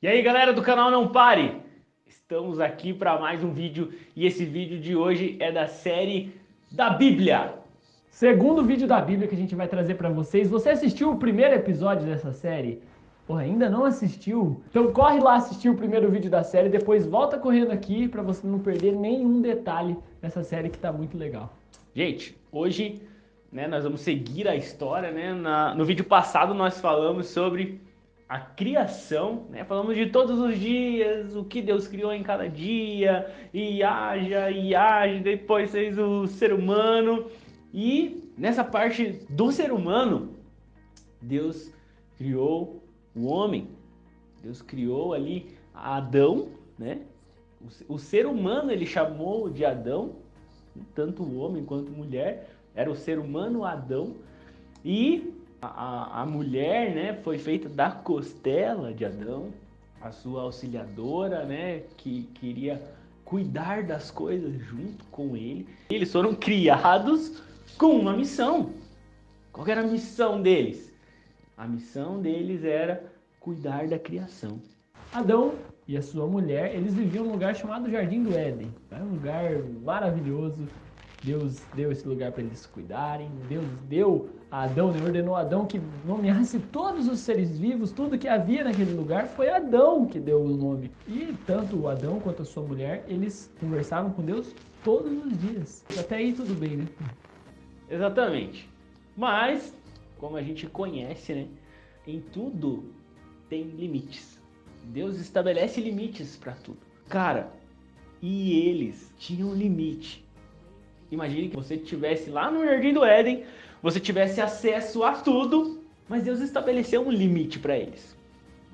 E aí galera do canal Não Pare! Estamos aqui para mais um vídeo e esse vídeo de hoje é da série da Bíblia. Segundo vídeo da Bíblia que a gente vai trazer para vocês. Você assistiu o primeiro episódio dessa série? Porra, ainda não assistiu? Então corre lá assistir o primeiro vídeo da série, depois volta correndo aqui para você não perder nenhum detalhe dessa série que tá muito legal. Gente, hoje né, nós vamos seguir a história, né? Na, no vídeo passado nós falamos sobre a criação, né? Falamos de todos os dias, o que Deus criou em cada dia, e haja, e age, depois fez o ser humano. E nessa parte do ser humano, Deus criou o homem. Deus criou ali Adão, né? O, ser humano ele chamou de Adão, tanto o homem quanto a mulher, era o ser humano Adão. E a, a mulher, né, foi feita da costela de Adão, a sua auxiliadora, né, que queria cuidar das coisas junto com ele. Eles foram criados com uma missão. Qual era a missão deles? A missão deles era cuidar da criação. Adão e a sua mulher, eles viviam num lugar chamado Jardim do Éden. É um lugar maravilhoso, Deus deu esse lugar para eles cuidarem. Deus deu a Adão, né? ordenou a Adão que nomeasse todos os seres vivos, tudo que havia naquele lugar. Foi Adão que deu o nome. E tanto o Adão quanto a sua mulher, eles conversavam com Deus todos os dias. Até aí tudo bem, né? Exatamente. Mas, como a gente conhece, né? Em tudo tem limites. Deus estabelece limites para tudo. Cara, e eles tinham limite Imagine que você estivesse lá no Jardim do Éden, você tivesse acesso a tudo, mas Deus estabeleceu um limite para eles.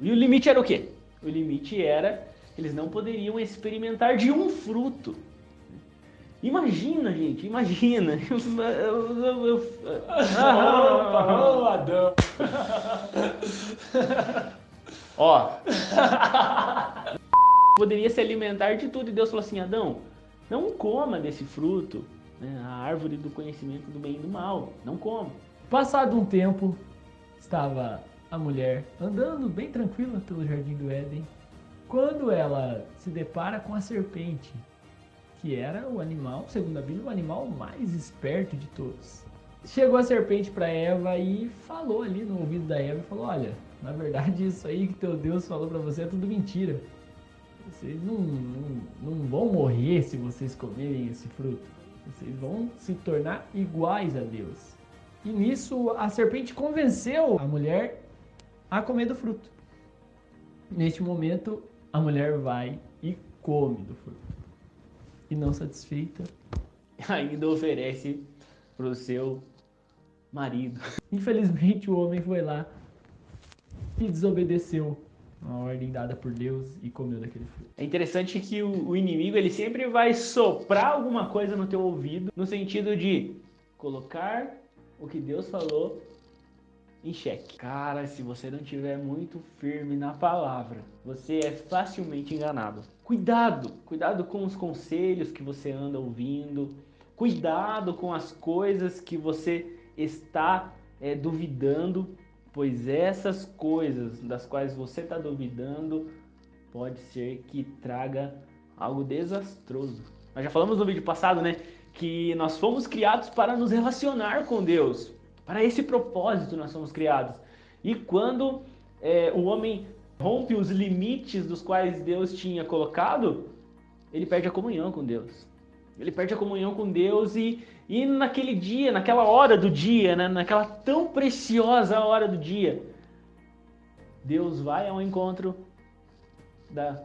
E o limite era o quê? O limite era eles não poderiam experimentar de um fruto. Imagina, gente, imagina. Oh, Adão. Ó. Poderia se alimentar de tudo e Deus falou assim: Adão, não coma desse fruto né, a árvore do conhecimento do bem e do mal. Não come. Passado um tempo, estava a mulher andando bem tranquila pelo jardim do Éden, quando ela se depara com a serpente, que era o animal, segundo a Bíblia, o animal mais esperto de todos. Chegou a serpente para Eva e falou ali no ouvido da Eva, falou: "Olha, na verdade isso aí que teu Deus falou para você é tudo mentira. Vocês não, não, não vão morrer se vocês comerem esse fruto. Vocês vão se tornar iguais a Deus. E nisso a serpente convenceu a mulher a comer do fruto. Neste momento, a mulher vai e come do fruto. E não satisfeita, ainda oferece para o seu marido. Infelizmente, o homem foi lá e desobedeceu uma ordem dada por Deus e comeu daquele fruto. É interessante que o, o, inimigo ele sempre vai soprar alguma coisa no teu ouvido no sentido de colocar o que Deus falou em xeque. Cara, se você não tiver muito firme na palavra, você é facilmente enganado. Cuidado, cuidado com os conselhos que você anda ouvindo, cuidado com as coisas que você está é, duvidando pois essas coisas das quais você está duvidando pode ser que traga algo desastroso. Nós já falamos no vídeo passado, né, que nós fomos criados para nos relacionar com Deus. Para esse propósito nós fomos criados. E quando é, o homem rompe os limites dos quais Deus tinha colocado, ele perde a comunhão com Deus. Ele perde a comunhão com Deus e, e naquele dia, naquela hora do dia, né, naquela tão preciosa hora do dia, Deus vai ao encontro da,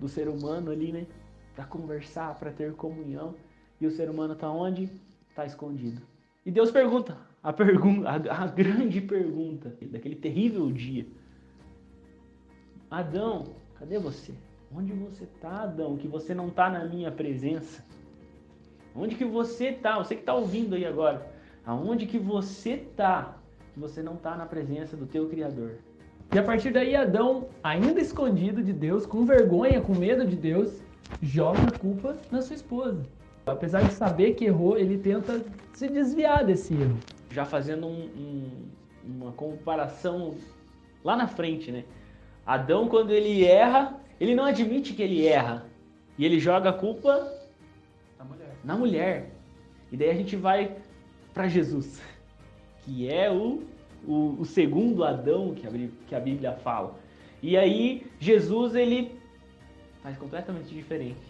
do ser humano ali, né? Para conversar, para ter comunhão. E o ser humano está onde? Está escondido. E Deus pergunta, a, pergunta, a, a grande pergunta daquele terrível dia: Adão, cadê você? Onde você está, Adão? Que você não está na minha presença? Onde que você está? Você que está ouvindo aí agora. Aonde que você? Que você não está na presença do teu Criador. E a partir daí Adão, ainda escondido de Deus, com vergonha, com medo de Deus, joga a culpa na sua esposa. Apesar de saber que errou, ele tenta se desviar desse erro. Já fazendo um, um, uma comparação lá na frente, né? Adão, quando ele erra, ele não admite que ele erra. E ele joga a culpa Na mulher. E daí a gente vai para Jesus, que é o, o, o segundo Adão que a, que a Bíblia fala. E aí Jesus ele faz completamente diferente.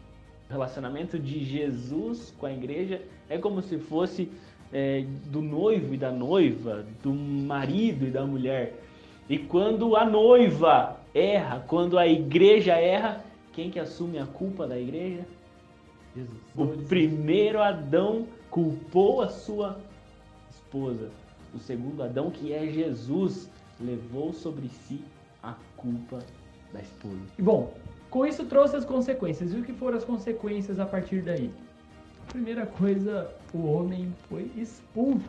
O relacionamento de Jesus com a igreja é como se fosse é, do noivo e da noiva, do marido e da mulher. E quando a noiva erra, quando a igreja erra, quem que assume a culpa da igreja? Jesus. O primeiro Adão culpou a sua esposa. O segundo Adão, que é Jesus, levou sobre si a culpa da esposa. E bom, com isso trouxe as consequências. E o que foram as consequências a partir daí? Primeira coisa, o homem foi expulso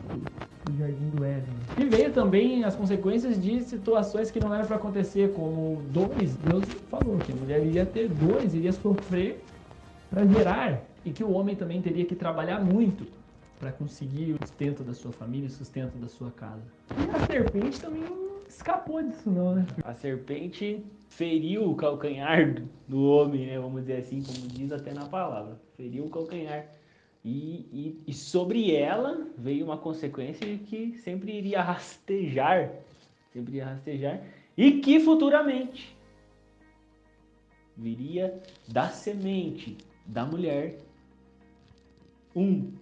do Jardim do Éden. E veio também as consequências de situações que não eram para acontecer, como dores. Deus falou que a mulher iria ter dores, iria sofrer para gerar, e que o homem também teria que trabalhar muito para conseguir o sustento da sua família, o sustento da sua casa. E a serpente também escapou disso não, né? A serpente feriu o calcanhar do- homem, né? Vamos dizer assim, como diz até na palavra. Feriu o calcanhar. E, e, e sobre ela veio uma consequência que sempre iria rastejar. Sempre iria rastejar. E que futuramente viria da semente da mulher um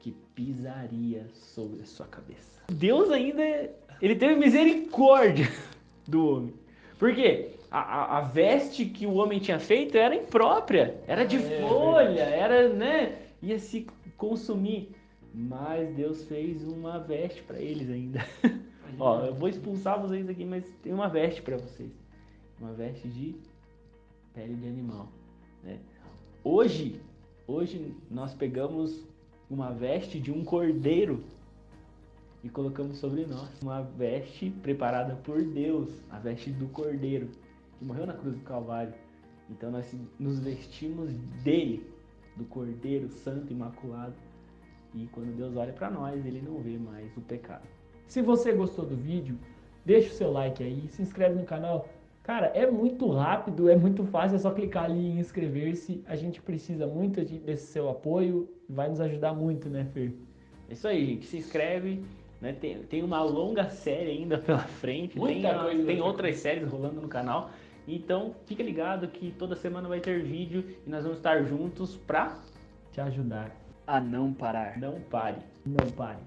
que pisaria sobre a sua cabeça. Deus ainda, ele teve misericórdia do homem. Por quê? A, a, a veste que o homem tinha feito era imprópria, era de É, folha, era, né, ia se consumir. Mas Deus fez uma veste para eles ainda. Ó, eu vou expulsar vocês aqui, mas tem uma veste para vocês. Uma veste de pele de animal, né? Hoje, hoje nós pegamos uma veste de um cordeiro e colocamos sobre nós uma veste preparada por Deus, a veste do cordeiro que morreu na cruz do Calvário. Então nós nos vestimos dele, do cordeiro santo imaculado. E quando Deus olha para nós, ele não vê mais o pecado. Se você gostou do vídeo, deixa o seu like aí, se inscreve no canal. Cara, é muito rápido, é muito fácil, é só clicar ali em inscrever-se. A gente precisa muito de- desse seu apoio, vai nos ajudar muito, né, Fer? É isso aí, gente. Se inscreve. Né? Tem, tem uma longa série ainda pela frente. Muita tem coisa tem pra outras séries rolando no canal. Então, fica ligado que toda semana vai ter vídeo e nós vamos estar juntos pra Te ajudar. a não parar. Não pare. Não pare.